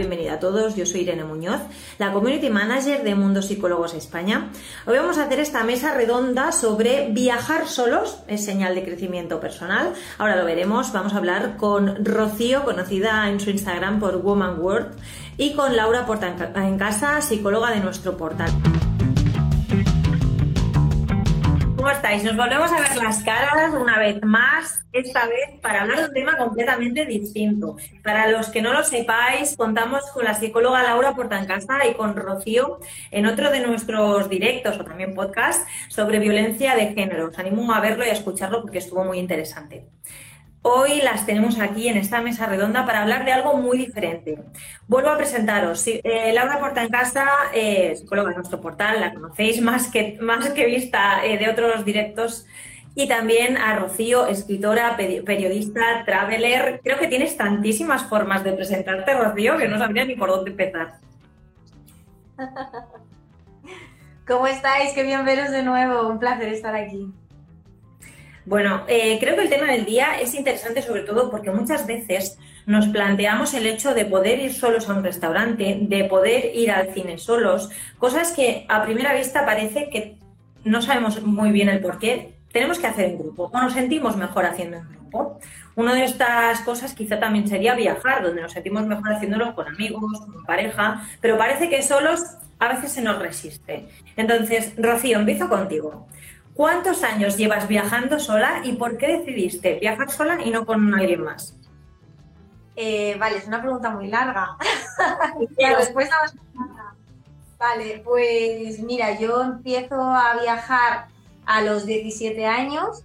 Bienvenida a todos. Yo soy Irene Muñoz, la Community Manager de Mundo Psicólogos España. Hoy vamos a hacer esta mesa redonda sobre viajar solos es señal de crecimiento personal. Ahora lo veremos. Vamos a hablar con Rocío, conocida en su Instagram por Woman World, y con Laura Porta en Casa, psicóloga de nuestro portal. ¿Cómo estáis? Nos volvemos a ver las caras una vez más, esta vez para hablar de un tema completamente distinto. Para los que no lo sepáis, contamos con la psicóloga Laura Portancasa y con Rocío en otro de nuestros directos o también podcast sobre violencia de género. Os animo a verlo y a escucharlo porque estuvo muy interesante. Hoy las tenemos aquí en esta mesa redonda para hablar de algo muy diferente. Vuelvo a presentaros. Eh, Laura Porta en Casa, eh, psicóloga de nuestro portal, la conocéis más que, más que vista eh, de otros directos. Y también a Rocío, escritora, periodista, traveler. Creo que tienes tantísimas formas de presentarte, Rocío, que no sabría ni por dónde empezar. ¿Cómo estáis? Qué bien veros de nuevo. Un placer estar aquí. Bueno, eh, creo que el tema del día es interesante sobre todo porque muchas veces nos planteamos el hecho de poder ir solos a un restaurante, de poder ir al cine solos, cosas que a primera vista parece que no sabemos muy bien el por qué tenemos que hacer en grupo o nos sentimos mejor haciendo en grupo. Una de estas cosas quizá también sería viajar, donde nos sentimos mejor haciéndolo con amigos, con pareja, pero parece que solos a veces se nos resiste. Entonces, Rocío, empiezo contigo. ¿Cuántos años llevas viajando sola y por qué decidiste viajar sola y no con alguien más? Eh, vale, es una pregunta muy larga. La respuesta Vale, pues mira, yo empiezo a viajar a los 17 años.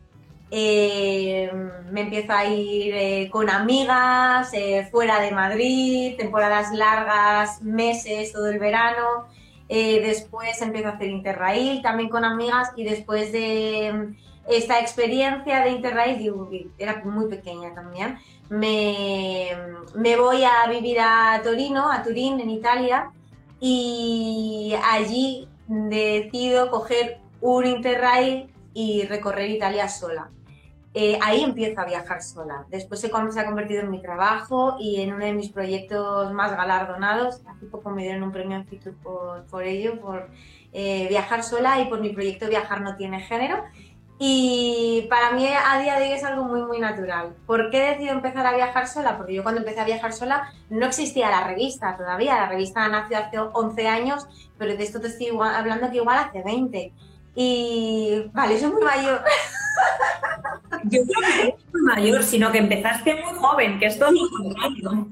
Eh, me empiezo a ir eh, con amigas, fuera de Madrid, temporadas largas, meses, todo el verano. Eh, después empecé a hacer Interrail también con amigas y después de mm, esta experiencia de Interrail, era muy pequeña también, me, me voy a vivir a Torino, a Turín, en Italia, y allí decido coger un Interrail y recorrer Italia sola. Eh, ahí empiezo a viajar sola. Después se, se, ha convertido en mi trabajo y en uno de mis proyectos más galardonados. Hace poco me dieron un premio en Fitur por, por ello, por eh, viajar sola y por mi proyecto Viajar no tiene género. Y para mí a día de hoy es algo muy, muy natural. ¿Por qué he decidido empezar a viajar sola? Porque yo cuando empecé a viajar sola no existía la revista todavía. La revista nació hace 11 años, pero de esto te estoy hablando que igual hace 20. Y vale, soy muy mayor. Yo creo que no mayor, sino que empezaste muy joven, que es todo lo.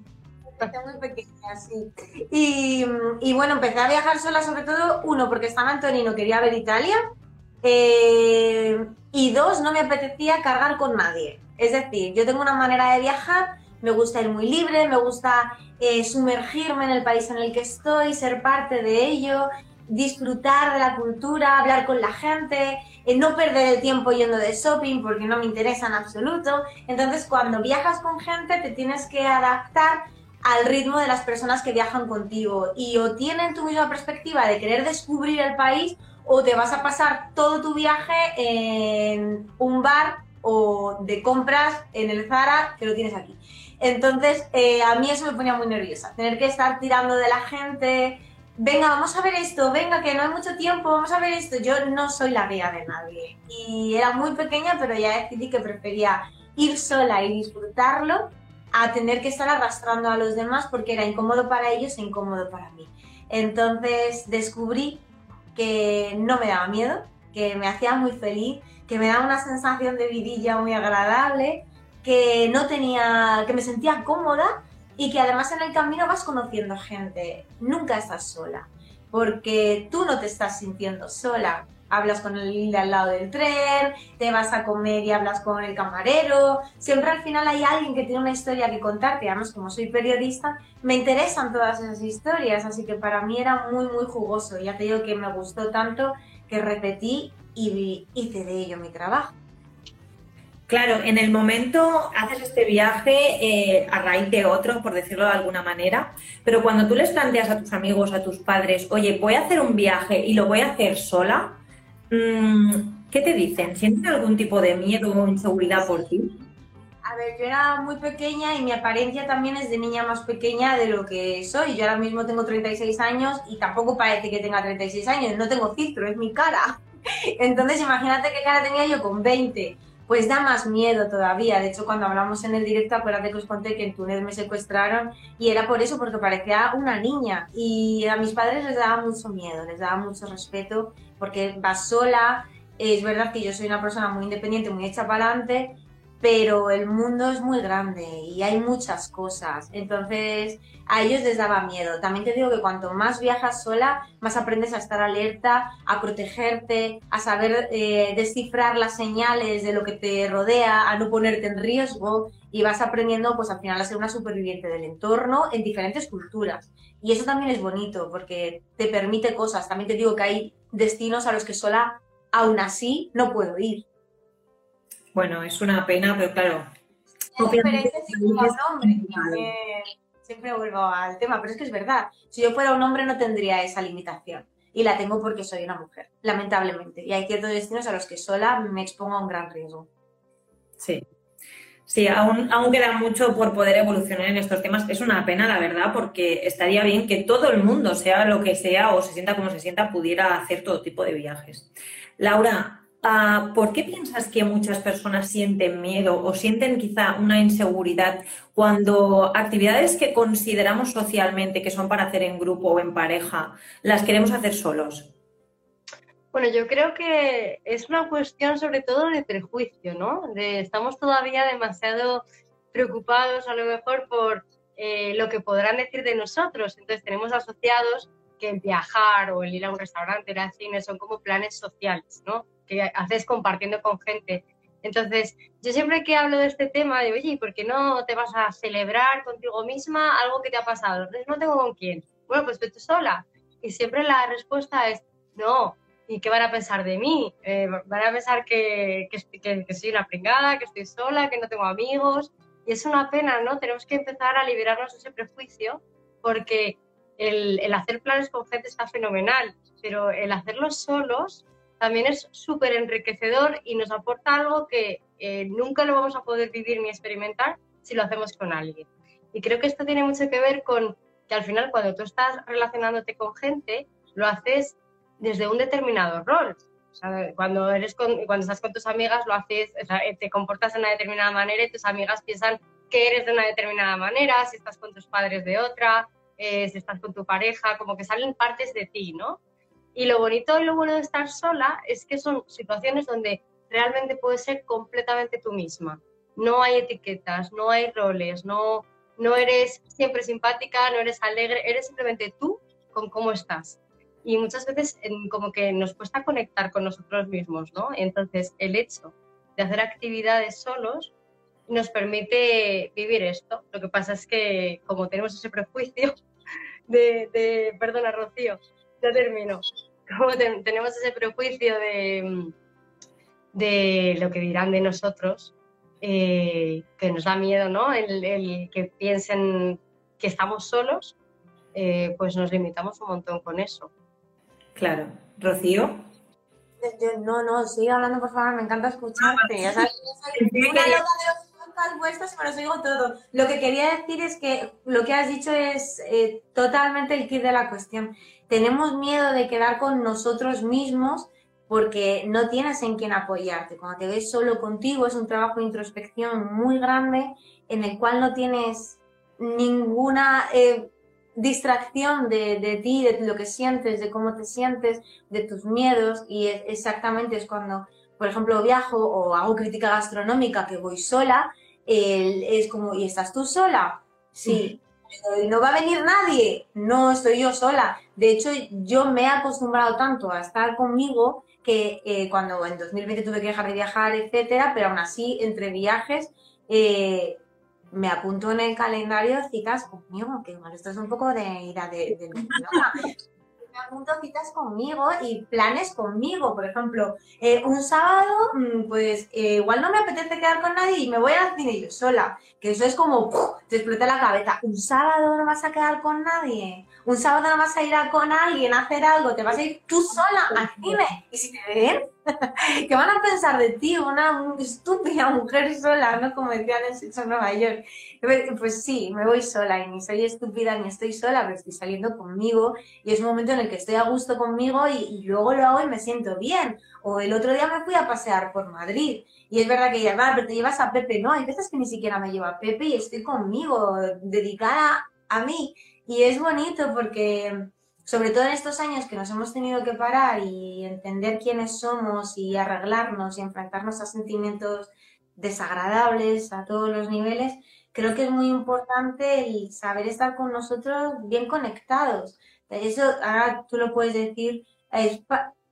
Empecé muy pequeña, sí. Y, bueno, empecé a viajar sola, sobre todo, uno, porque estaba en Torino, quería ver Italia. Eh, y dos, no me apetecía cargar con nadie. Es decir, yo tengo una manera de viajar, me gusta ir muy libre, me gusta eh, sumergirme en el país en el que estoy, ser parte de ello, disfrutar de la cultura, hablar con la gente, eh, no perder el tiempo yendo de shopping porque no me interesa en absoluto. Entonces, cuando viajas con gente, te tienes que adaptar al ritmo de las personas que viajan contigo y o tienen tu misma perspectiva de querer descubrir el país o te vas a pasar todo tu viaje en un bar o de compras en el Zara que lo tienes aquí. Entonces, eh, a mí eso me ponía muy nerviosa, tener que estar tirando de la gente, venga, vamos a ver esto, venga, que no hay mucho tiempo, vamos a ver esto. Yo no soy la guía de nadie. Y era muy pequeña, pero ya decidí que prefería ir sola y disfrutarlo a tener que estar arrastrando a los demás porque era incómodo para ellos e incómodo para mí. Entonces descubrí que no me daba miedo, que me hacía muy feliz, que me daba una sensación de vidilla muy agradable, que no tenía, que me sentía cómoda y que además en el camino vas conociendo gente, nunca estás sola, porque tú no te estás sintiendo sola. hablas con el de al lado del tren, te vas a comer y hablas con el camarero. Siempre al final hay alguien que tiene una historia que contarte. Además, como soy periodista, me interesan todas esas historias, así que para mí era muy, muy jugoso. Ya te digo que me gustó tanto que repetí y hice de ello mi trabajo. Claro, en el momento haces este viaje eh, a raíz de otro, por decirlo de alguna manera, pero cuando tú les planteas a tus amigos, a tus padres, oye, voy a hacer un viaje y lo voy a hacer sola, mm, ¿qué te dicen? ¿Sienten algún tipo de miedo o inseguridad por ti? A ver, yo era muy pequeña y mi apariencia también es de niña más pequeña de lo que soy. Yo ahora mismo tengo 36 años y tampoco parece que tenga 36 años, no tengo filtro, es mi cara. Entonces imagínate qué cara tenía yo con 20 pues da más miedo todavía. De hecho, cuando hablamos en el directo, acuérdate que os conté que en Túnez me secuestraron y era por eso, porque parecía una niña. Y a mis padres les daba mucho miedo, les daba mucho respeto, porque va sola. Es verdad que yo soy una persona muy independiente, muy hecha para adelante, pero el mundo es muy grande y hay muchas cosas. Entonces, a ellos les daba miedo. También te digo que cuanto más viajas sola, más aprendes a estar alerta, a protegerte, a saber eh, descifrar las señales de lo que te rodea, a no ponerte en riesgo y vas aprendiendo, pues al final, a ser una superviviente del entorno en diferentes culturas. Y eso también es bonito porque te permite cosas. También te digo que hay destinos a los que sola, aún así, no puedo ir bueno, es una pena, pero claro. Siempre vuelvo al tema, pero es que es verdad. Si yo fuera un hombre no tendría esa limitación. Y la tengo porque soy una mujer, lamentablemente. Y hay ciertos destinos a los que sola me expongo a un gran riesgo. Sí. Sí, aún, aún queda mucho por poder evolucionar en estos temas. Es una pena, la verdad, porque estaría bien que todo el mundo, sea lo que sea o se sienta como se sienta, pudiera hacer todo tipo de viajes. Laura, ¿Por qué piensas que muchas personas sienten miedo o sienten quizá una inseguridad cuando actividades que consideramos socialmente que son para hacer en grupo o en pareja, las queremos hacer solos? Bueno, yo creo que es una cuestión sobre todo de prejuicio, ¿no? estamos todavía demasiado preocupados a lo mejor por eh, lo que podrán decir de nosotros. Entonces tenemos asociados que el viajar o el ir a un restaurante, ir al cine son como planes sociales, ¿no? Que haces compartiendo con gente. Entonces, yo siempre que hablo de este tema, de, oye, ¿por qué no te vas a celebrar contigo misma algo que te ha pasado? No tengo con quién. Bueno, pues vete sola. Y siempre la respuesta es, no. ¿Y qué van a pensar de mí? Eh, van a pensar que, que, que, soy una pringada, que estoy sola, que no tengo amigos. Y es una pena, ¿no? Tenemos que empezar a liberarnos de ese prejuicio porque el, el hacer planes con gente está fenomenal, pero el hacerlos solos también es súper enriquecedor y nos aporta algo que eh, nunca lo vamos a poder vivir ni experimentar si lo hacemos con alguien. Y creo que esto tiene mucho que ver con que al final cuando tú estás relacionándote con gente, lo haces desde un determinado rol. cuando, eres cuando estás con tus amigas, lo haces, te comportas de una determinada manera y tus amigas piensan que eres de una determinada manera, si estás con tus padres de otra, eh, si estás con tu pareja, como que salen partes de ti, ¿no? Y lo bonito y lo bueno de estar sola es que son situaciones donde realmente puedes ser completamente tú misma. No hay etiquetas, no hay roles, no, no eres siempre simpática, no eres alegre, eres simplemente tú con cómo estás. Y muchas veces como que nos cuesta conectar con nosotros mismos, ¿no? Entonces el hecho de hacer actividades solos nos permite vivir esto. Lo que pasa es que como tenemos ese prejuicio de, de perdona Rocío, ya termino. Como tenemos ese prejuicio de, de lo que dirán de nosotros, eh, que nos da miedo, ¿no? El, que piensen que estamos solos, eh, pues nos limitamos un montón con eso. Claro. Rocío. no, no, sigue hablando, por favor, me encanta escucharte. Ya sabes, una loca de los vuestras, pero os digo todo. Lo que quería decir es que lo que has dicho es eh, totalmente el kit de la cuestión tenemos miedo de quedar con nosotros mismos porque no tienes en quién apoyarte. Cuando te ves solo contigo es un trabajo de introspección muy grande en el cual no tienes ninguna eh, distracción de, ti, de lo que sientes, de cómo te sientes, de tus miedos y exactamente es cuando, por ejemplo, viajo o hago crítica gastronómica que voy sola, es como, ¿y estás tú sola? Sí, ¿no va a venir nadie? No, estoy yo sola. De hecho, yo me he acostumbrado tanto a estar conmigo que eh, cuando en 2020 tuve que dejar de viajar, etcétera, pero aún así, entre viajes, eh, me apunto en el calendario citas conmigo, que bueno, esto es un poco de ira de, de me apunto citas conmigo y planes conmigo. Por ejemplo, eh, un sábado, mm, pues eh, igual no me apetece quedar con nadie y me voy al cine yo sola. Que eso es como, te explota la cabeza. Un sábado no vas a quedar con nadie. Un sábado no vas a ir a con alguien a hacer algo. Te vas a ir tú sola al cine. Y si te ven, ¿qué van a pensar de ti? Una estúpida mujer sola, ¿no? Como decían en Nueva York. Pues sí, me voy sola y ni soy estúpida ni estoy sola, pero estoy saliendo conmigo y es un momento en el que estoy a gusto conmigo y, luego lo hago y me siento bien. O el otro día me fui a pasear por Madrid y es verdad que ya va, pero te llevas a Pepe, no, hay veces que ni siquiera me lleva a Pepe y estoy conmigo, dedicada a mí. Y es bonito porque, sobre todo en estos años que nos hemos tenido que parar y entender quiénes somos y arreglarnos y enfrentarnos a sentimientos desagradables a todos los niveles, creo que es muy importante el saber estar con nosotros bien conectados. Eso ahora tú lo puedes decir, es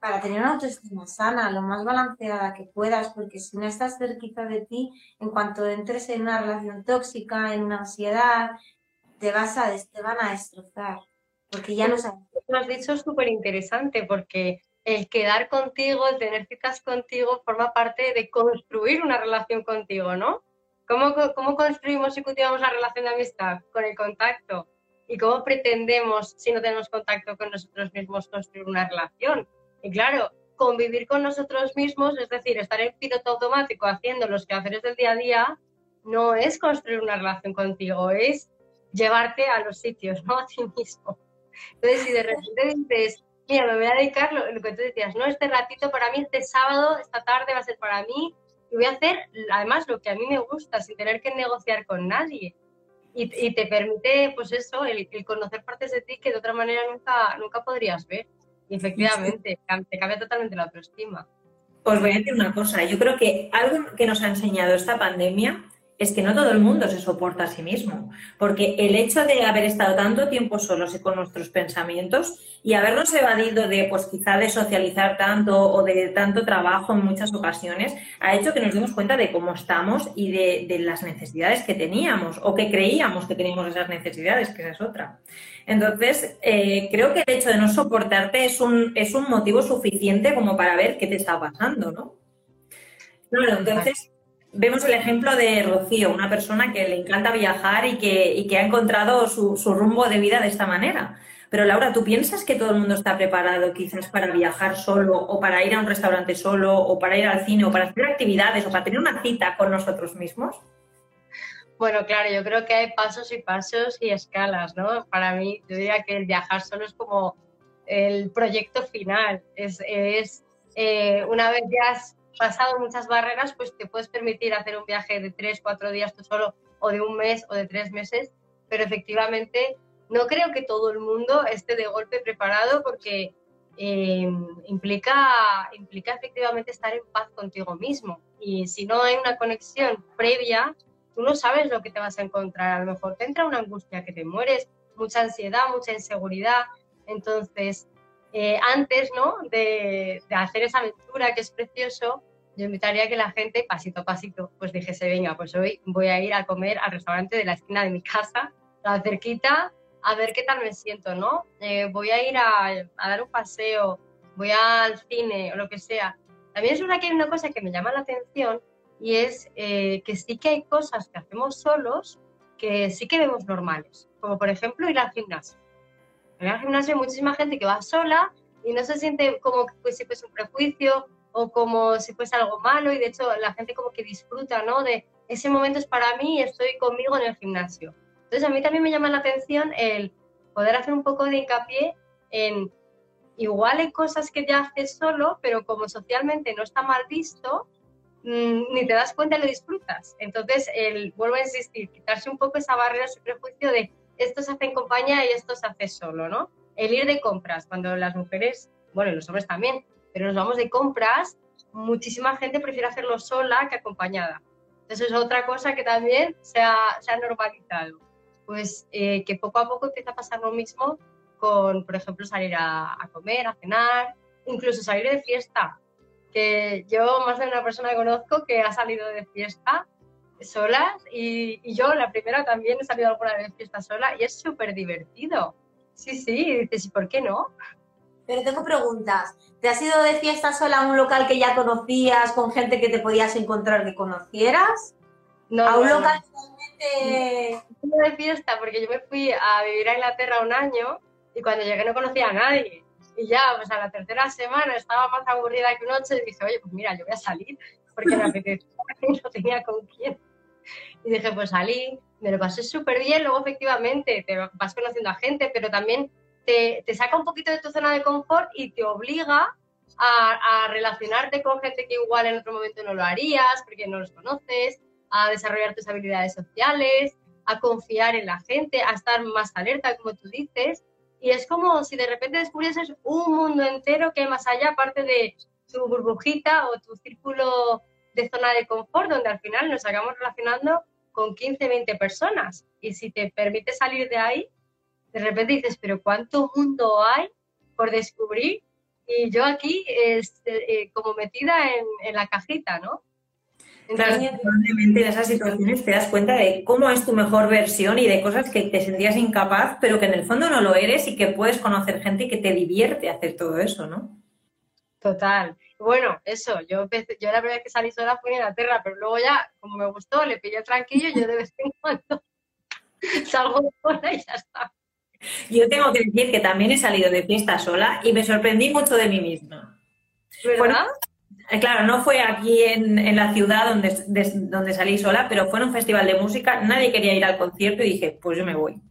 para tener una autoestima sana, lo más balanceada que puedas, porque si no estás cerquita de ti, en cuanto entres en una relación tóxica, en una ansiedad, te vas a, te van a destrozar, porque ya no sabes. Lo has dicho súper interesante, porque el quedar contigo, el tener citas contigo, forma parte de construir una relación contigo, ¿no? ¿Cómo, ¿Cómo construimos y cultivamos la relación de amistad? Con el contacto. ¿Y cómo pretendemos, si no tenemos contacto con nosotros mismos, construir una relación? Y claro, convivir con nosotros mismos, es decir, estar en piloto automático haciendo los quehaceres del día a día, no es construir una relación contigo, es llevarte a los sitios, ¿no? A ti mismo. Entonces, si de repente dices, mira, me voy a dedicar lo, lo, que tú decías, no, este ratito para mí, este sábado, esta tarde va a ser para mí, y voy a hacer además lo que a mí me gusta sin tener que negociar con nadie. Y, te permite, pues eso, el, conocer partes de ti que de otra manera nunca, nunca podrías ver. Y efectivamente, te cambia totalmente la autoestima. Os voy a decir una cosa, yo creo que algo que nos ha enseñado esta pandemia es que no todo el mundo se soporta a sí mismo, porque el hecho de haber estado tanto tiempo solos y con nuestros pensamientos y habernos evadido de, pues quizá de socializar tanto o de tanto trabajo en muchas ocasiones, ha hecho que nos demos cuenta de cómo estamos y de, las necesidades que teníamos o que creíamos que teníamos esas necesidades, que esa es otra. Entonces, eh, creo que el hecho de no soportarte es un, es un motivo suficiente como para ver qué te está pasando, ¿no? Claro, entonces vemos el ejemplo de Rocío, una persona que le encanta viajar y que, que ha encontrado su, rumbo de vida de esta manera. Pero Laura, ¿tú piensas que todo el mundo está preparado quizás para viajar solo o para ir a un restaurante solo o para ir al cine o para hacer actividades o para tener una cita con nosotros mismos? Bueno, claro, yo creo que hay pasos y pasos y escalas, ¿no? Para mí, yo diría que el viajar solo es como el proyecto final. Es, es eh, una vez ya has pasado muchas barreras, pues te puedes permitir hacer un viaje de tres, cuatro días tú solo, o de un mes o de tres meses, pero efectivamente no creo que todo el mundo esté de golpe preparado porque eh, implica, implica efectivamente estar en paz contigo mismo. Y si no hay una conexión previa, tú no sabes lo que te vas a encontrar. A lo mejor te entra una angustia que te mueres, mucha ansiedad, mucha inseguridad. Entonces, eh, antes ¿no? de, hacer esa aventura que es precioso, yo invitaría a que la gente, pasito a pasito, pues dijese, venga, pues hoy voy a ir a comer al restaurante de la esquina de mi casa, la cerquita, a ver qué tal me siento, ¿no? Eh, voy a ir a, dar un paseo, voy al cine o lo que sea. También es una que una cosa que me llama la atención y es eh, que sí que hay cosas que hacemos solos que sí que vemos normales, como por ejemplo ir al gimnasio. En el gimnasio hay muchísima gente que va sola y no se siente como si fuese un prejuicio o como si fuese algo malo y de hecho la gente como que disfruta, ¿no? De ese momento es para mí y estoy conmigo en el gimnasio. Entonces a mí también me llama la atención el poder hacer un poco de hincapié en igual hay cosas que ya haces solo, pero como socialmente no está mal visto, mm, ni te das cuenta y lo disfrutas. Entonces, el, vuelvo a insistir, quitarse un poco esa barrera, ese prejuicio de esto se hace en compañía y esto se hace solo, ¿no? El ir de compras, cuando las mujeres, bueno, los hombres también, pero nos vamos de compras, muchísima gente prefiere hacerlo sola que acompañada. Eso es otra cosa que también se ha, se ha normalizado. pues eh, que poco a poco empieza a pasar lo mismo con, por ejemplo, salir a, comer, a cenar, incluso salir de fiesta. Que yo, más de una persona que conozco que ha salido de fiesta solas y, y yo, la primera, también he salido alguna vez fiesta sola y es súper divertido. Sí, sí, y dices, ¿y por qué no? Pero tengo preguntas. ¿Te has ido de fiesta sola a un local que ya conocías, con gente que te podías encontrar que conocieras? No, a un no, local no. totalmente... de fiesta porque yo me fui a vivir a Inglaterra un año y cuando llegué no conocía a nadie. Y ya, pues a la tercera semana estaba más aburrida que un ocho y dije, oye, pues mira, yo voy a salir porque me apetecía y no tenía con quién. Y dije, pues salí, me lo pasé súper bien, luego efectivamente te vas conociendo a gente, pero también te, te saca un poquito de tu zona de confort y te obliga a, a relacionarte con gente que igual en otro momento no lo harías porque no los conoces, a desarrollar tus habilidades sociales, a confiar en la gente, a estar más alerta, como tú dices. Y es como si de repente descubrieses un mundo entero que hay más allá, aparte de tu burbujita o tu círculo de zona de confort, donde al final nos acabamos relacionando con 15, 20 personas. Y si te permite salir de ahí, de repente dices, pero ¿cuánto mundo hay por descubrir? Y yo aquí, este, eh, como metida en, en la cajita, ¿no? Claro, Entonces, probablemente en esas situaciones te das cuenta de cómo es tu mejor versión y de cosas que te sentías incapaz, pero que en el fondo no lo eres y que puedes conocer gente que te divierte hacer todo eso, ¿no? Total. Bueno, eso, yo empecé, yo la primera vez que salí sola fue en Inglaterra, pero luego ya, como me gustó, le pillé tranquillo, yo de vez en cuando salgo sola y ya está. Yo tengo que decir que también he salido de fiesta sola y me sorprendí mucho de mí misma. ¿Verdad? Bueno, Eh, Claro, no fue aquí en, en la ciudad donde, salí sola, pero fue en un festival de música, nadie quería ir al concierto y dije, pues yo me voy.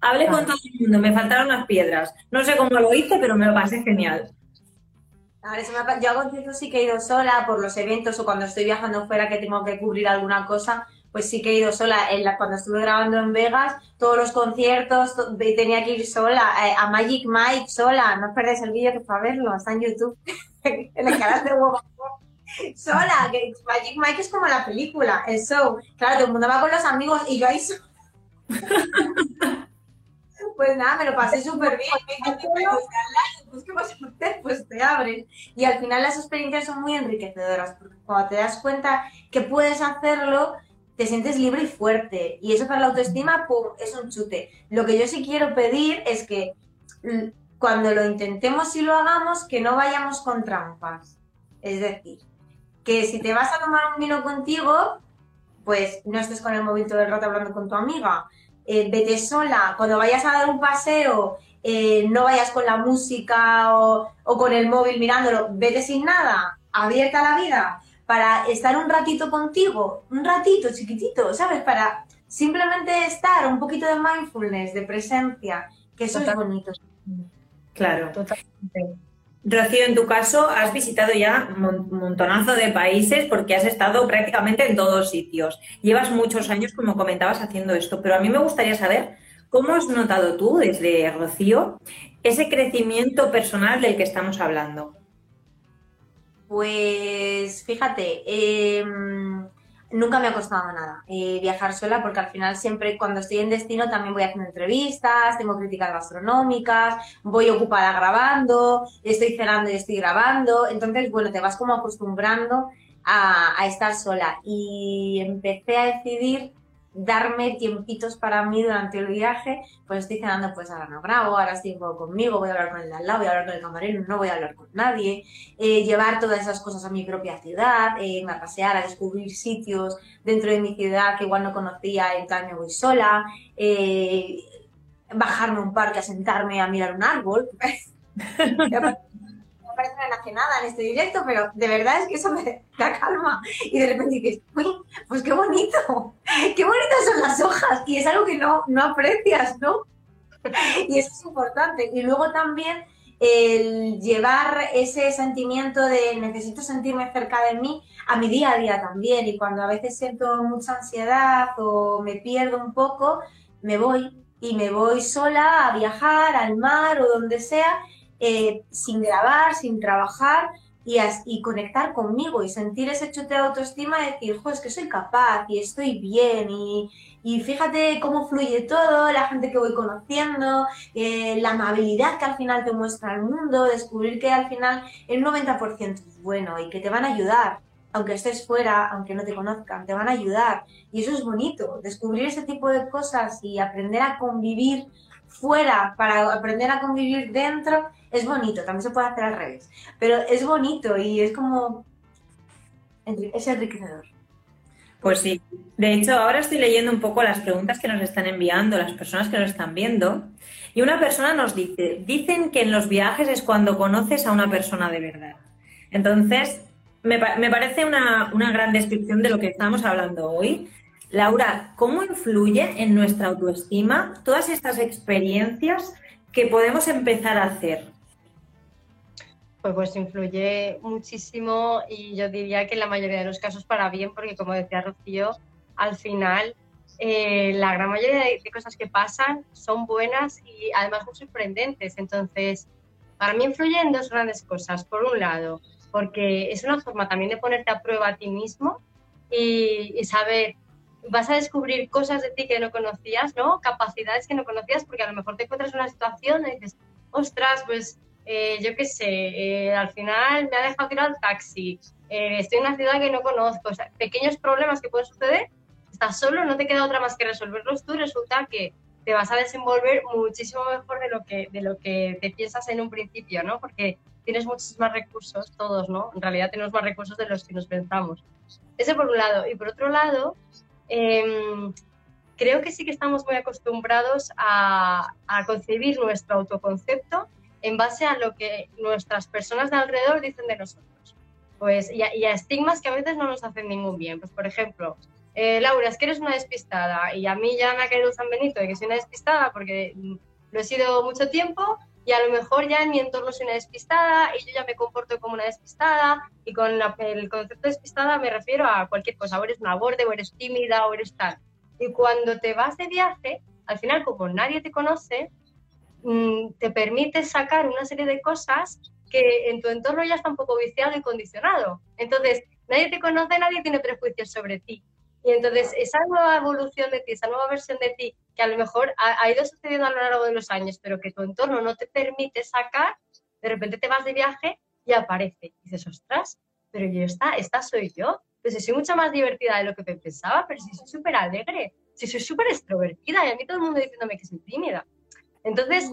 Hablé con todo el mundo, me faltaron las piedras. No sé cómo lo hice, pero me lo pasé genial. Yo a conciertos sí que he ido sola por los eventos o cuando estoy viajando fuera que tengo que cubrir alguna cosa, pues sí que he ido sola. Cuando estuve grabando en Vegas, todos los conciertos tenía que ir sola. Eh, a Magic Mike sola, no os perdéis el vídeo que fue a verlo, está en YouTube. en el canal de Hugo Sola, que Magic Mike es como la película, el show. Claro, todo el mundo va con los amigos y yo ahí sola. Pues nada, me lo pasé súper bien. Pues, ¿qué vas a hacer? Pues te abres. Y al final las experiencias son muy enriquecedoras, porque cuando te das cuenta que puedes hacerlo, te sientes libre y fuerte. Y eso para la autoestima, ¡pum!, es un chute. Lo que yo sí quiero pedir es que cuando lo intentemos y lo hagamos, que no vayamos con trampas. Es decir, que si te vas a tomar un vino contigo, pues no estés con el móvil todo el rato hablando con tu amiga. Eh, vete sola. Cuando vayas a dar un paseo, eh, no vayas con la música o, o con el móvil mirándolo. Vete sin nada, abierta la vida, para estar un ratito contigo, un ratito chiquitito, ¿sabes? Para simplemente estar un poquito de mindfulness, de presencia, que eso es Total. bonito. Claro. Totalmente. Rocío, en tu caso, has visitado ya un mon- montonazo de países porque has estado prácticamente en todos sitios. Llevas muchos años, como comentabas, haciendo esto, pero a mí me gustaría saber cómo has notado tú, desde Rocío, ese crecimiento personal del que estamos hablando. Pues fíjate, eh, nunca me ha costado nada eh, viajar sola porque al final siempre cuando estoy en destino también voy haciendo entrevistas, tengo críticas gastronómicas, voy ocupada grabando, estoy cenando y estoy grabando, entonces bueno, te vas como acostumbrando a, a estar sola. Y empecé a decidir darme tiempitos para mí durante el viaje, pues estoy cenando, pues ahora no grabo, ahora estoy un poco conmigo, voy a hablar con el de al lado, voy a hablar con el camarero, no voy a hablar con nadie, eh, llevar todas esas cosas a mi propia ciudad, eh, irme a pasear, a descubrir sitios dentro de mi ciudad que igual no conocía, en tal me voy sola, eh, bajarme a un parque a sentarme a mirar un árbol. Parece enajenada en este directo, pero de verdad es que eso me da calma. Y de repente dices, uy, pues qué bonito, qué bonitas son las hojas. Y es algo que no, no aprecias, ¿no? Y eso es importante. Y luego también el llevar ese sentimiento de necesito sentirme cerca de mí a mi día a día también. Y cuando a veces siento mucha ansiedad o me pierdo un poco, me voy y me voy sola a viajar al mar o donde sea, eh, sin grabar, sin trabajar y, as- y conectar conmigo y sentir ese chute de autoestima y decir, jo, es que soy capaz y estoy bien y, y fíjate cómo fluye todo, la gente que voy conociendo, eh, la amabilidad que al final te muestra el mundo, descubrir que al final el 90% es bueno y que te van a ayudar, aunque estés fuera, aunque no te conozcan, te van a ayudar. Y eso es bonito, descubrir ese tipo de cosas y aprender a convivir fuera para aprender a convivir dentro es bonito, también se puede hacer al revés, pero es bonito y es como, es enriquecedor. Pues sí, de hecho ahora estoy leyendo un poco las preguntas que nos están enviando las personas que nos están viendo y una persona nos dice, dicen que en los viajes es cuando conoces a una persona de verdad. Entonces, me, parece una, una gran descripción de lo que estamos hablando hoy. Laura, ¿cómo influye en nuestra autoestima todas estas experiencias que podemos empezar a hacer? Pues, pues influye muchísimo y yo diría que en la mayoría de los casos para bien, porque como decía Rocío, al final eh, la gran mayoría de, cosas que pasan son buenas y además muy sorprendentes. Entonces, para mí influyen dos grandes cosas. Por un lado, porque es una forma también de ponerte a prueba a ti mismo y, y saber vas a descubrir cosas de ti que no conocías, ¿no? Capacidades que no conocías, porque a lo mejor te encuentras en una situación y dices, ostras, pues eh, yo qué sé, eh, al final me ha dejado tirar el taxi, eh, estoy en una ciudad que no conozco, pequeños problemas que pueden suceder, estás solo, no te queda otra más que resolverlos tú, resulta que te vas a desenvolver muchísimo mejor de lo que, de lo que te piensas en un principio, ¿no? Porque tienes muchos más recursos, todos, ¿no? En realidad tenemos más recursos de los que nos pensamos. Ese por un lado. Y por otro lado, em, creo que sí que estamos muy acostumbrados a concebir nuestro autoconcepto en base a lo que nuestras personas de alrededor dicen de nosotros. Pues, y a, estigmas que a veces no nos hacen ningún bien. Pues, por ejemplo, eh, Laura, es que eres una despistada y a mí ya me ha caído San Benito de que soy una despistada porque lo he sido mucho tiempo y a lo mejor ya en mi entorno soy una despistada y yo ya me comporto como una despistada y con el concepto de despistada me refiero a cualquier cosa, o eres una borde, o eres tímida, o eres tal. Y cuando te vas de viaje, al final como nadie te conoce, Mm, te permite sacar una serie de cosas que en tu entorno ya está un poco viciado y condicionado. Entonces, nadie te conoce, nadie tiene prejuicios sobre ti. Y entonces, esa nueva evolución de ti, esa nueva versión de ti, que a lo mejor ha, ido sucediendo a lo largo de los años, pero que tu entorno no te permite sacar, de repente te vas de viaje y aparece. Y dices, ostras, pero yo esta, esta soy yo. Pues soy mucho más divertida de lo que pensaba, pero si soy súper alegre, si soy súper extrovertida y a mí todo el mundo diciéndome que soy tímida. Entonces,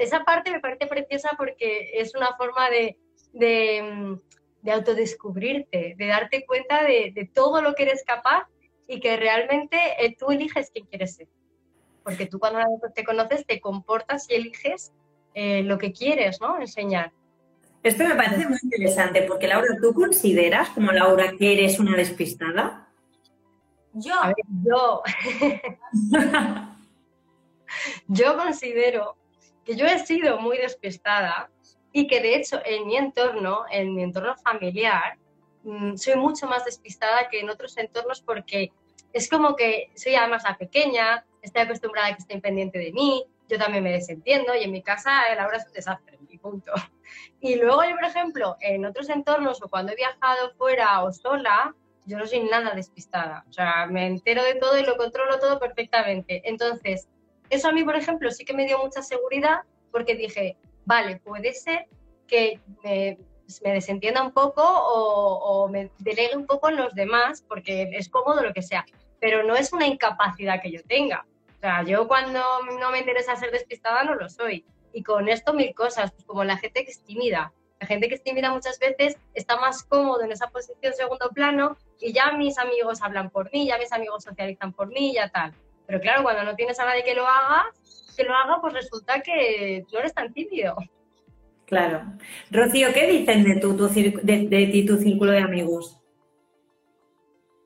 esa parte me parece preciosa porque es una forma de, de, de autodescubrirte, de darte cuenta de, todo lo que eres capaz y que realmente eh, tú eliges quién quieres ser. Porque tú cuando te conoces te comportas y eliges eh, lo que quieres, ¿no? Enseñar. Esto me parece muy interesante porque Laura, ¿tú consideras como Laura que eres una despistada? Yo. A ver, yo. yo considero que yo he sido muy despistada y que de hecho en mi entorno, en mi entorno familiar, mm, soy mucho más despistada que en otros entornos porque es como que soy además la pequeña, estoy acostumbrada a que estén pendiente de mí, yo también me desentiendo y en mi casa la hora es un desastre, mi punto. Y luego yo, por ejemplo, en otros entornos o cuando he viajado fuera o sola, yo no soy nada despistada. O sea, me entero de todo y lo controlo todo perfectamente. Entonces, eso a mí, por ejemplo, sí que me dio mucha seguridad porque dije, vale, puede ser que me, desentienda un poco o, me delegue un poco en los demás porque es cómodo lo que sea, pero no es una incapacidad que yo tenga. O sea, yo cuando no me interesa ser despistada no lo soy. Y con esto mil cosas, pues como la gente que es tímida. La gente que es tímida muchas veces está más cómodo en esa posición segundo plano y ya mis amigos hablan por mí, ya mis amigos socializan por mí, ya tal. Pero claro, cuando no tienes a nadie que lo haga, que lo haga, pues resulta que no eres tan tímido. Claro. Rocío, ¿qué dicen de, tu, de, ti tu círculo de amigos?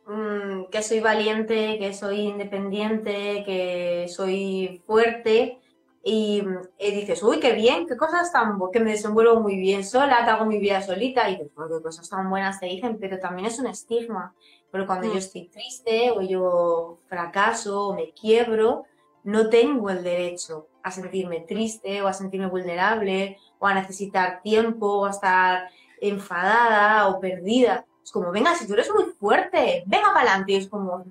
Mm, que soy valiente, que soy independiente, que soy fuerte. Y, dices, uy, qué bien, qué cosas tan que me desenvuelvo muy bien sola, que hago mi vida solita. Y dices, qué cosas tan buenas te dicen, pero también es un estigma. Pero cuando yo mm. estoy triste o yo fracaso o me quiebro, no tengo el derecho a sentirme triste o a sentirme vulnerable o a necesitar tiempo o a estar enfadada o perdida. Es como, venga, si tú eres muy fuerte, venga para adelante. Y es como,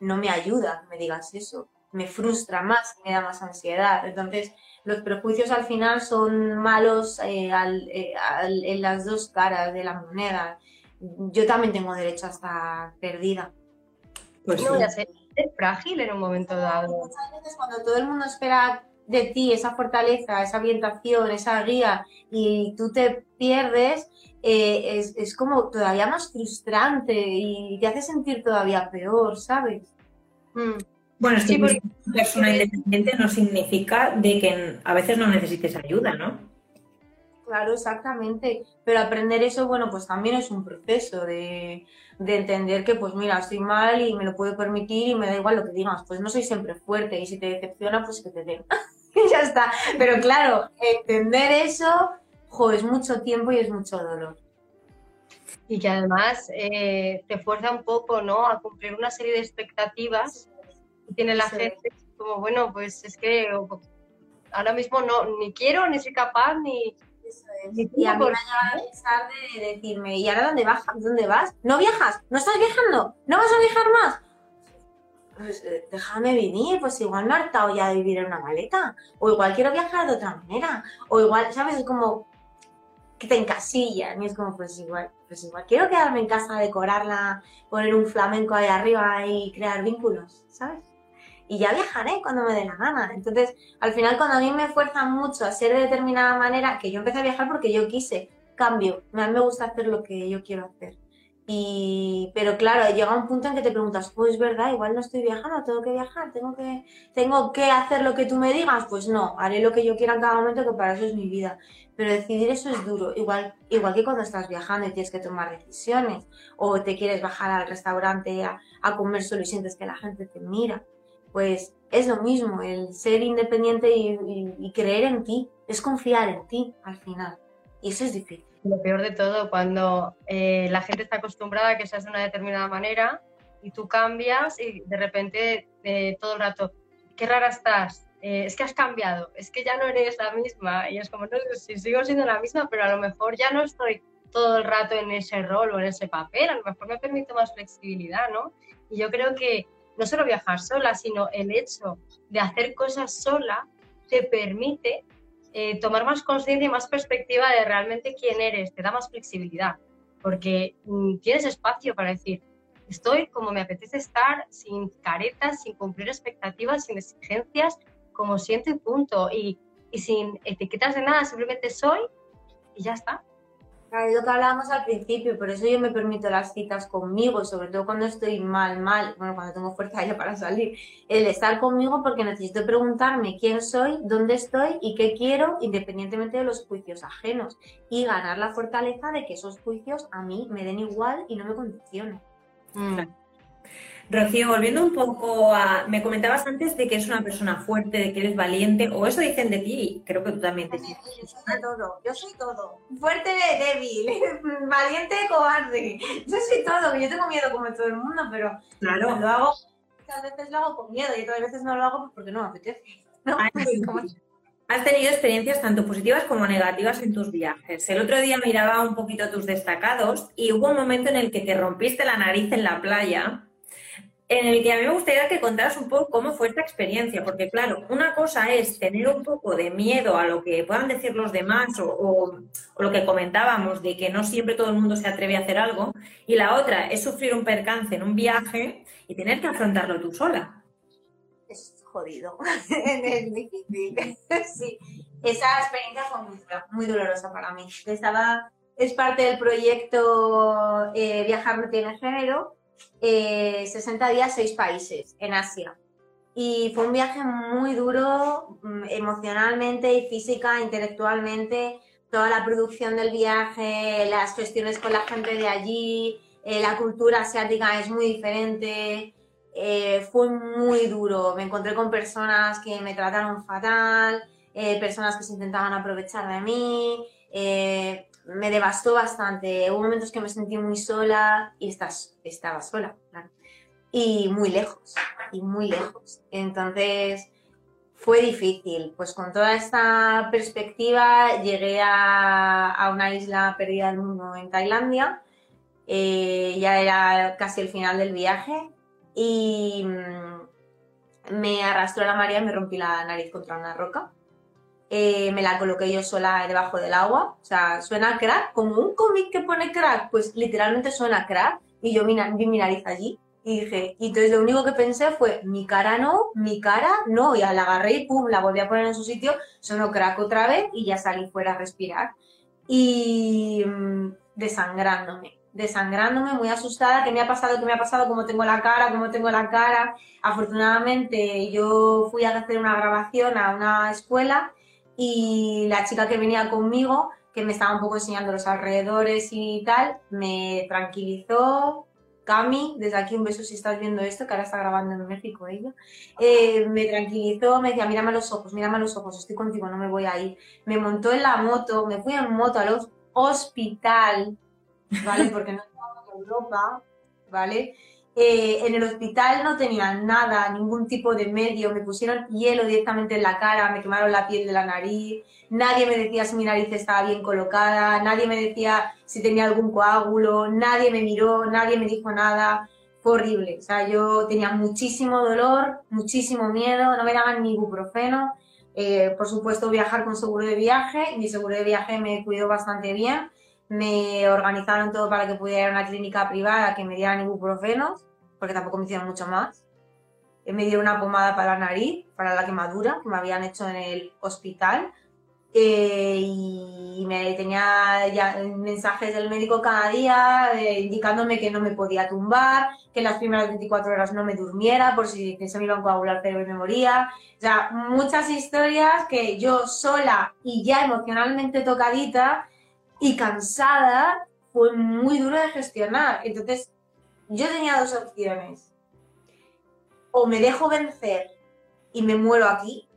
no me ayuda que me digas eso, me frustra más, me da más ansiedad. Entonces, los prejuicios al final son malos eh, eh, en las dos caras de la moneda. Yo también tengo derecho a estar perdida. Pues no voy a ser frágil en un momento dado. Muchas veces cuando todo el mundo espera de ti esa fortaleza, esa orientación, esa guía y tú te pierdes, eh, es, como todavía más frustrante y te hace sentir todavía peor, ¿sabes? Mm. Bueno, es que sí, persona independiente no significa de que a veces no necesites ayuda, ¿no? Claro, exactamente. Pero aprender eso, bueno, pues también es un proceso de, de entender que, pues mira, estoy mal y me lo puedo permitir y me da igual lo que digas. Pues no soy siempre fuerte y si te decepciona, pues que te den. y ya está. Pero claro, entender eso, jo, es mucho tiempo y es mucho dolor. Y que además eh, te fuerza un poco, ¿no? A cumplir una serie de expectativas que tiene la gente. Como, bueno, pues es que ahora mismo no, ni quiero, ni soy capaz, ni, y a mí me ha a pensar de decirme, ¿y ahora dónde vas? ¿Dónde vas? ¿No viajas? ¿No estás viajando? ¿No vas a viajar más? Pues eh, déjame venir, pues igual me he hartado ya de vivir en una maleta. O igual quiero viajar de otra manera. O igual, ¿sabes? Es como que te encasillan. Y es como, pues igual, pues igual quiero quedarme en casa, decorarla, poner un flamenco ahí arriba y crear vínculos, ¿sabes? Y ya viajaré cuando me dé la gana. Entonces, al final, cuando a mí me fuerzan mucho a ser de determinada manera, que yo empecé a viajar porque yo quise, cambio. A mí me gusta hacer lo que yo quiero hacer. Y, pero claro, llega un punto en que te preguntas, pues verdad, igual no estoy viajando, tengo que viajar, tengo que, tengo que hacer lo que tú me digas, pues no, haré lo que yo quiera en cada momento, que para eso es mi vida. Pero decidir eso es duro, igual, igual que cuando estás viajando y tienes que tomar decisiones, o te quieres bajar al restaurante a, a comer solo y sientes que la gente te mira pues es lo mismo, el ser independiente y, creer en ti, es confiar en ti al final. Y eso es difícil. Lo peor de todo, cuando eh, la gente está acostumbrada a que seas de una determinada manera y tú cambias y de repente eh, todo el rato, qué rara estás, eh, es que has cambiado, es que ya no eres la misma. Y es como, no, si sigo siendo la misma, pero a lo mejor ya no estoy todo el rato en ese rol o en ese papel, a lo mejor me permite más flexibilidad, ¿no? Y yo creo que no solo viajar sola, sino el hecho de hacer cosas sola te permite eh, tomar más conciencia y más perspectiva de realmente quién eres, te da más flexibilidad, porque mm, tienes espacio para decir, estoy como me apetece estar, sin caretas, sin cumplir expectativas, sin exigencias, como siento y punto, y, y sin etiquetas de nada, simplemente soy y ya está. Es lo que hablábamos al principio, por eso yo me permito las citas conmigo, sobre todo cuando estoy mal, mal, bueno, cuando tengo fuerza ya para salir, el estar conmigo porque necesito preguntarme quién soy, dónde estoy y qué quiero, independientemente de los juicios ajenos, y ganar la fortaleza de que esos juicios a mí me den igual y no me condicionen. Mm. Rocío, volviendo un poco a. Me comentabas antes de que es una persona fuerte, de que eres valiente, o eso dicen de ti, y creo que tú también te sientes. Yo soy todo, yo soy todo. Fuerte, débil, valiente, cobarde. Yo soy todo, yo tengo miedo como todo el mundo, pero claro. lo hago, muchas veces lo hago con miedo y otras veces no lo hago pues porque no me apetece. ¿no? Has tenido experiencias tanto positivas como negativas en tus viajes. El otro día miraba un poquito tus destacados y hubo un momento en el que te rompiste la nariz en la playa en el que a mí me gustaría que contaras un poco cómo fue esta experiencia, porque claro, una cosa es tener un poco de miedo a lo que puedan decir los demás o, lo que comentábamos de que no siempre todo el mundo se atreve a hacer algo, y la otra es sufrir un percance en un viaje y tener que afrontarlo tú sola. Es jodido, es difícil. sí, esa experiencia fue muy, dolorosa para mí. Estaba, es parte del proyecto eh, Viajar no tiene género 60 eh, días, 6 países en Asia. Y fue un viaje muy duro mm, emocionalmente y física, intelectualmente. Toda la producción del viaje, las gestiones con la gente de allí, eh, la cultura asiática es muy diferente. Eh, fue muy duro. Me encontré con personas que me trataron fatal, personas que se intentaban aprovechar de mí me devastó bastante. Hubo momentos que me sentí muy sola y estaba sola, claro. Y muy lejos, y muy lejos. Entonces fue difícil. Pues con toda esta perspectiva llegué a, una isla perdida del mundo en Tailandia. Eh, ya era casi el final del viaje y mm, me arrastró la marea y me rompí la nariz contra una roca. Eh, me la coloqué yo sola debajo del agua. O sea, suena crack, como un cómic que pone crack, pues literalmente suena crack. Y yo vi mi nariz allí y dije, y entonces lo único que pensé fue, mi cara no, mi cara no, y la agarré y pum, la volví a poner en su sitio, sonó crack otra vez y ya salí fuera a respirar. Y mm, desangrándome, desangrándome, muy asustada, ¿qué me ha pasado? ¿Qué me ha pasado? ¿Cómo tengo la cara? ¿Cómo tengo la cara? Afortunadamente yo fui a hacer una grabación a una escuela y la chica que venía conmigo, que me estaba un poco enseñando los alrededores y tal, me tranquilizó, Cami, desde aquí un beso si estás viendo esto, que ahora está grabando en México ella, eh, me tranquilizó, me decía, mírame los ojos, mírame los ojos, estoy contigo, no me voy a ir. Me montó en la moto, me fui en moto al hospital, ¿vale? Porque no estaba en Europa, ¿vale? Eh, en el hospital no tenía nada, ningún tipo de medio, me pusieron hielo directamente en la cara, me quemaron la piel de la nariz, nadie me decía si mi nariz estaba bien colocada, nadie me decía si tenía algún coágulo, nadie me miró, nadie me dijo nada, fue horrible, o sea, yo tenía muchísimo dolor, muchísimo miedo, no me daban ni ibuprofeno, eh, por supuesto viajar con seguro de viaje, mi seguro de viaje me cuidó bastante bien, me organizaron todo para que pudiera ir a una clínica privada que me dieran ibuprofenos, porque tampoco me hicieron mucho más. Eh, me dieron una pomada para la nariz, para la quemadura, que me habían hecho en el hospital. Eh, y me tenía ya mensajes del médico cada día eh, indicándome que no me podía tumbar, que las primeras 24 horas no me durmiera por si se me iba a coagular pero me moría. O sea, muchas historias que yo sola y ya emocionalmente tocadita y cansada fue muy duro de gestionar. Entonces, yo tenía dos opciones. O me dejo vencer y me muero aquí,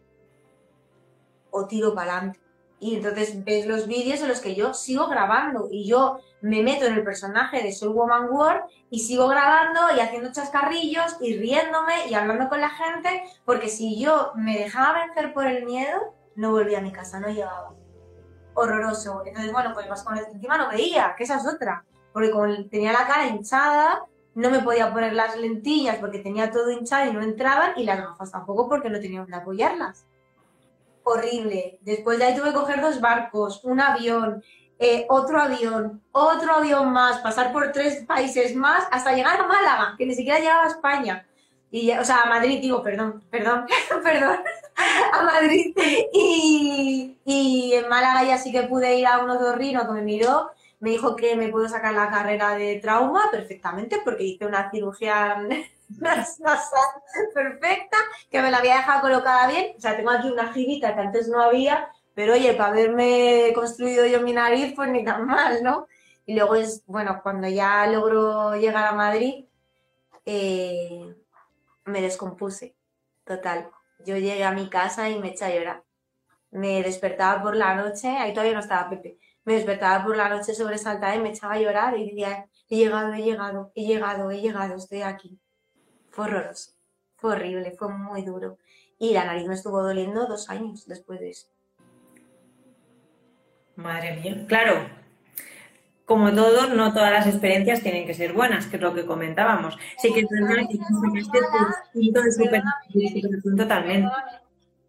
o tiro para adelante. Y entonces ves los vídeos en los que yo sigo grabando y yo me meto en el personaje de Soul Woman World y sigo grabando y haciendo chascarrillos y riéndome y hablando con la gente, porque si yo me dejaba vencer por el miedo, no volvía a mi casa, no llegaba horroroso. Entonces, bueno, pues más con el encima no veía, que esa es otra. Porque como tenía la cara hinchada, no me podía poner las lentillas porque tenía todo hinchado y no entraban, y las gafas tampoco porque no tenía donde apoyarlas. Horrible. Después de ahí tuve que coger dos barcos, un avión, eh, otro avión, otro avión más, pasar por tres países más hasta llegar a Málaga, que ni siquiera llegaba a España. Y, o sea, a Madrid, digo, perdón, perdón, perdón, a Madrid. Y, y, en Málaga ya sí que pude ir a uno de Rino que me miró, me dijo que me puedo sacar la carrera de trauma perfectamente porque hice una cirugía nasal perfecta, que me la había dejado colocada bien. O sea, tengo aquí una jirita que antes no había, pero oye, para haberme construido yo mi nariz, pues ni tan mal, ¿no? Y luego es, bueno, cuando ya logro llegar a Madrid, eh, me descompuse, total. Yo llegué a mi casa y me eché a llorar. Me despertaba por la noche, ahí todavía no estaba Pepe, me despertaba por la noche sobresaltada y me echaba a llorar y decía, he llegado, he llegado, he llegado, he llegado, estoy aquí. Fue horroroso, fue horrible, fue muy duro. Y la nariz me estuvo doliendo dos años después de eso. Madre mía, claro, como todo, no todas las experiencias tienen que ser buenas, que es lo que comentábamos. Sí que es verdad que de totalmente.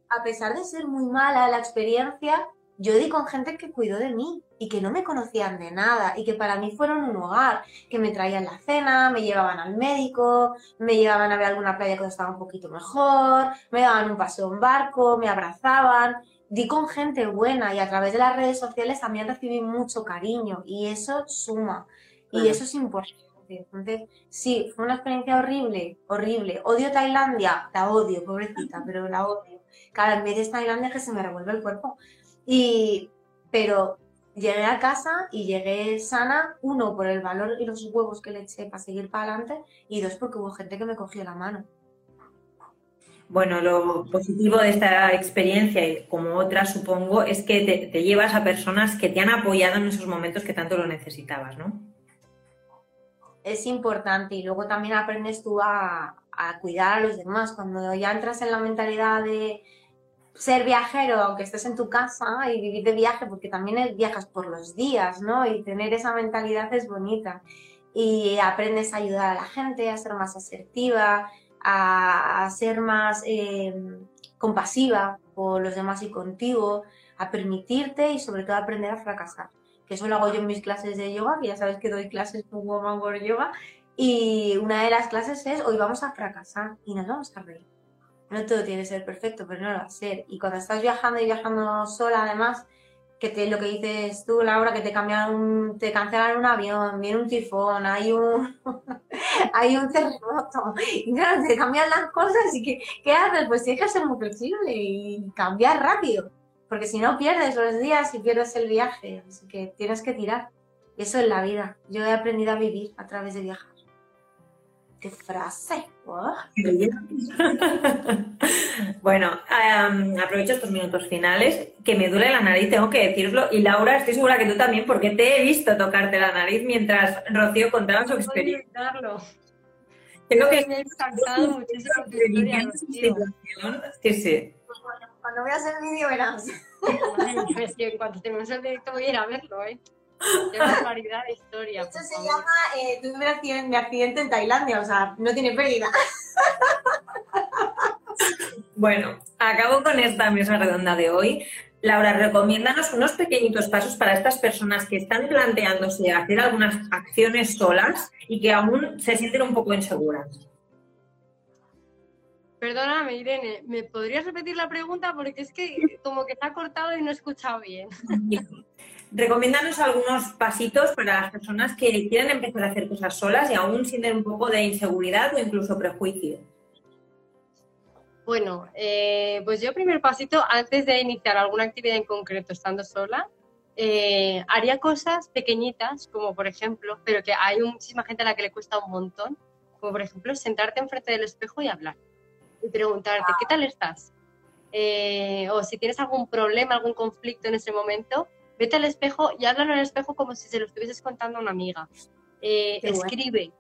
A pesar de ser muy mala la experiencia, yo di con gente que cuidó de mí y que no me conocían de nada y que para mí fueron un hogar, que me traían la cena, me llevaban al médico, me llevaban a ver alguna playa que estaba un poquito mejor, me daban un paseo en barco, me abrazaban di con gente buena y a través de las redes sociales también recibí mucho cariño y eso suma y eso es importante. Entonces, sí, fue una experiencia horrible, horrible. Odio Tailandia, la odio, pobrecita, pero la odio. Cada vez es Tailandia que se me revuelve el cuerpo. Y, pero llegué a casa y llegué sana, uno, por el valor y los huevos que le eché para seguir para adelante, y dos, porque hubo gente que me cogió la mano. Bueno, lo positivo de esta experiencia, y como otra supongo, es que te, llevas a personas que te han apoyado en esos momentos que tanto lo necesitabas, ¿no? Es importante y luego también aprendes tú a, cuidar a los demás. Cuando ya entras en la mentalidad de ser viajero, aunque estés en tu casa y vivir de viaje, porque también viajas por los días, ¿no? Y tener esa mentalidad es bonita. y aprendes a ayudar a la gente, a ser más asertiva, a, ser más eh, compasiva con los demás y contigo, a permitirte y sobre todo a aprender a fracasar. Que eso lo hago yo en mis clases de yoga, que ya sabes que doy clases con Woman World Yoga, y una de las clases es hoy vamos a fracasar y nos vamos a reír. No todo tiene que ser perfecto, pero no lo va a ser. Y cuando estás viajando y viajando sola, además, que te, lo que dices tú, Laura, que te cambian te cancelan un avión, viene un tifón, hay un hay un terremoto, y claro, te cambian las cosas y que, ¿qué haces? Pues tienes que ser muy flexible y cambiar rápido, porque si no pierdes los días y pierdes el viaje, así que tienes que tirar. Eso es la vida. Yo he aprendido a vivir a través de viajar. ¡Qué frase! bueno, aprovecho estos minutos finales, que me duele la nariz, tengo que decirlo. Y Laura, estoy segura que tú también, porque te he visto tocarte la nariz mientras Rocío contaba su experiencia. Tengo que... Me encantado muchísimo tu historia, Sí, sí. cuando veas el vídeo verás. Pues que en cuanto terminemos el directo voy a ir a verlo, ¿eh? Qué barbaridad de historia. Esto se llama eh, tuve un accidente en Tailandia, o sea, no tiene pérdida. Bueno, acabo con esta mesa redonda de hoy. Laura, recomiéndanos unos pequeñitos pasos para estas personas que están planteándose hacer algunas acciones solas y que aún se sienten un poco inseguras. Perdóname, Irene, ¿me podrías repetir la pregunta? Porque es que como que está cortado y no he escuchado bien. Recomiéndanos algunos pasitos para las personas que quieren empezar a hacer cosas solas y aún sienten un poco de inseguridad o incluso prejuicio. Bueno, eh, pues yo primer pasito, antes de iniciar alguna actividad en concreto estando sola, eh, haría cosas pequeñitas, como por ejemplo, pero que hay muchísima gente a la que le cuesta un montón, como por ejemplo sentarte enfrente del espejo y hablar y preguntarte, ¿qué tal estás? Eh, o si tienes algún problema, algún conflicto en ese momento, vete al espejo y háblalo en el espejo como si se lo estuvieses contando a una amiga. Eh, escribe.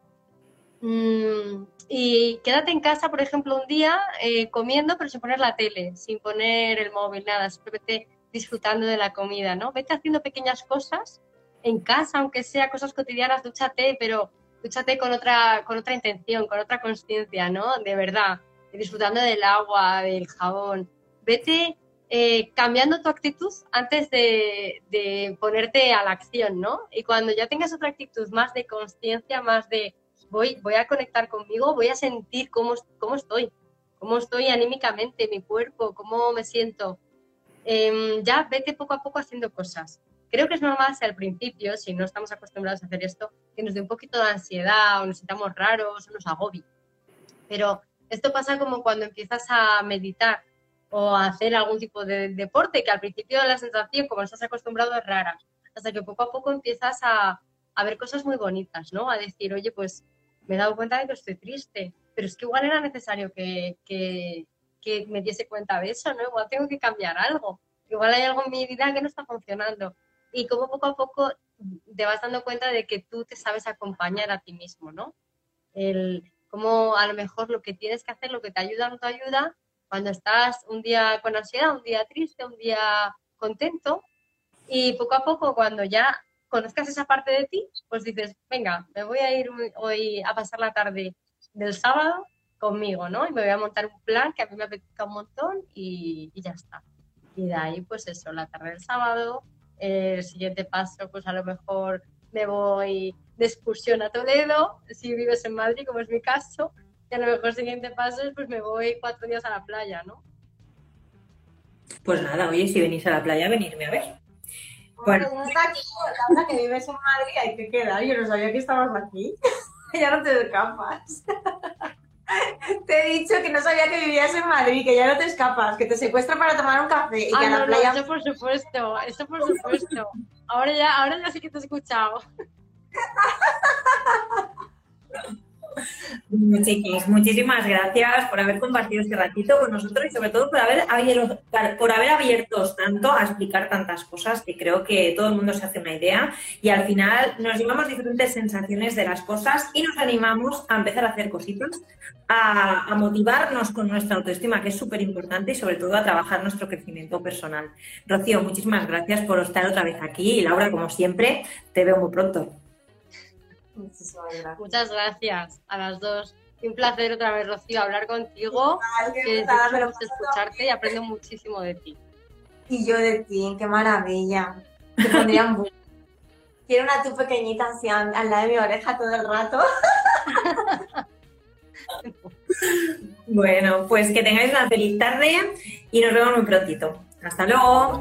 Mm, y quédate en casa, por ejemplo, un día eh, comiendo, pero sin poner la tele, sin poner el móvil, nada, simplemente disfrutando de la comida, ¿no? Vete haciendo pequeñas cosas en casa, aunque sea cosas cotidianas, dúchate, pero dúchate con otra, con otra intención, con otra conciencia, ¿no? De verdad, disfrutando del agua, del jabón. Vete eh, cambiando tu actitud antes de, ponerte a la acción, ¿no? Y cuando ya tengas otra actitud más de conciencia, más de voy, voy a conectar conmigo, voy a sentir cómo, cómo estoy, cómo estoy anímicamente, mi cuerpo, cómo me siento. Em, ya vete poco a poco haciendo cosas. Creo que es normal si al principio, si no estamos acostumbrados a hacer esto, que nos dé un poquito de ansiedad o nos sintamos raros o nos agobie. Pero esto pasa como cuando empiezas a meditar o hacer algún tipo de deporte, que al principio la sensación, como estás acostumbrado, es rara, hasta que poco a poco empiezas a, ver cosas muy bonitas, ¿no? A decir, oye, pues me he dado cuenta de que estoy triste, pero es que igual era necesario que, que, que me diese cuenta de eso, ¿no? Igual tengo que cambiar algo, igual hay algo en mi vida que no está funcionando. Y como poco a poco te vas dando cuenta de que tú te sabes acompañar a ti mismo, ¿no? El, como a lo mejor lo que tienes que hacer, lo que te ayuda no te ayuda, cuando estás un día con ansiedad, un día triste, un día contento, y poco a poco cuando ya conozcas esa parte de ti, pues dices, venga, me voy a ir hoy a pasar la tarde del sábado conmigo, ¿no? Y me voy a montar un plan que a mí me apetezca un montón y, ya está. Y de ahí, pues eso, la tarde del sábado, el siguiente paso, pues a lo mejor me voy de excursión a Toledo, si vives en Madrid, como es mi caso, a lo mejor el siguiente paso es pues me voy cuatro días a la playa, ¿no? Pues nada, oye, si venís a la playa, venirme a ver. Bueno, no está aquí, la que vives en Madrid, hay que quedar. Yo no sabía que estabas aquí. ya no te escapas. te he dicho que no sabía que vivías en Madrid, que ya no te escapas, que te secuestran para tomar un café y ah, que a la playa. eso por supuesto, eso por supuesto. Ahora ya, ahora ya sí que te he escuchado. Bueno, muchísimas gracias por haber compartido este ratito con nosotros y sobre todo por haber, abierto, por haber abierto tanto a explicar tantas cosas que creo que todo el mundo se hace una idea y al final nos llevamos diferentes sensaciones de las cosas y nos animamos a empezar a hacer cositas, a, a motivarnos con nuestra autoestima, que es súper importante y sobre todo a trabajar nuestro crecimiento personal. Rocío, muchísimas gracias por estar otra vez aquí y Laura, como siempre, te veo muy pronto. Muchísimas gracias. Muchas gracias a las dos. Un placer otra vez, Rocío, hablar contigo. Ay, Que disfruto escucharte y aprendo muchísimo de ti. Y yo de ti, qué maravilla. Te pondría un bu- Quiero una tú pequeñita así al al lado de mi oreja todo el rato. Bueno, pues que tengáis una feliz tarde y nos vemos muy prontito. Hasta luego.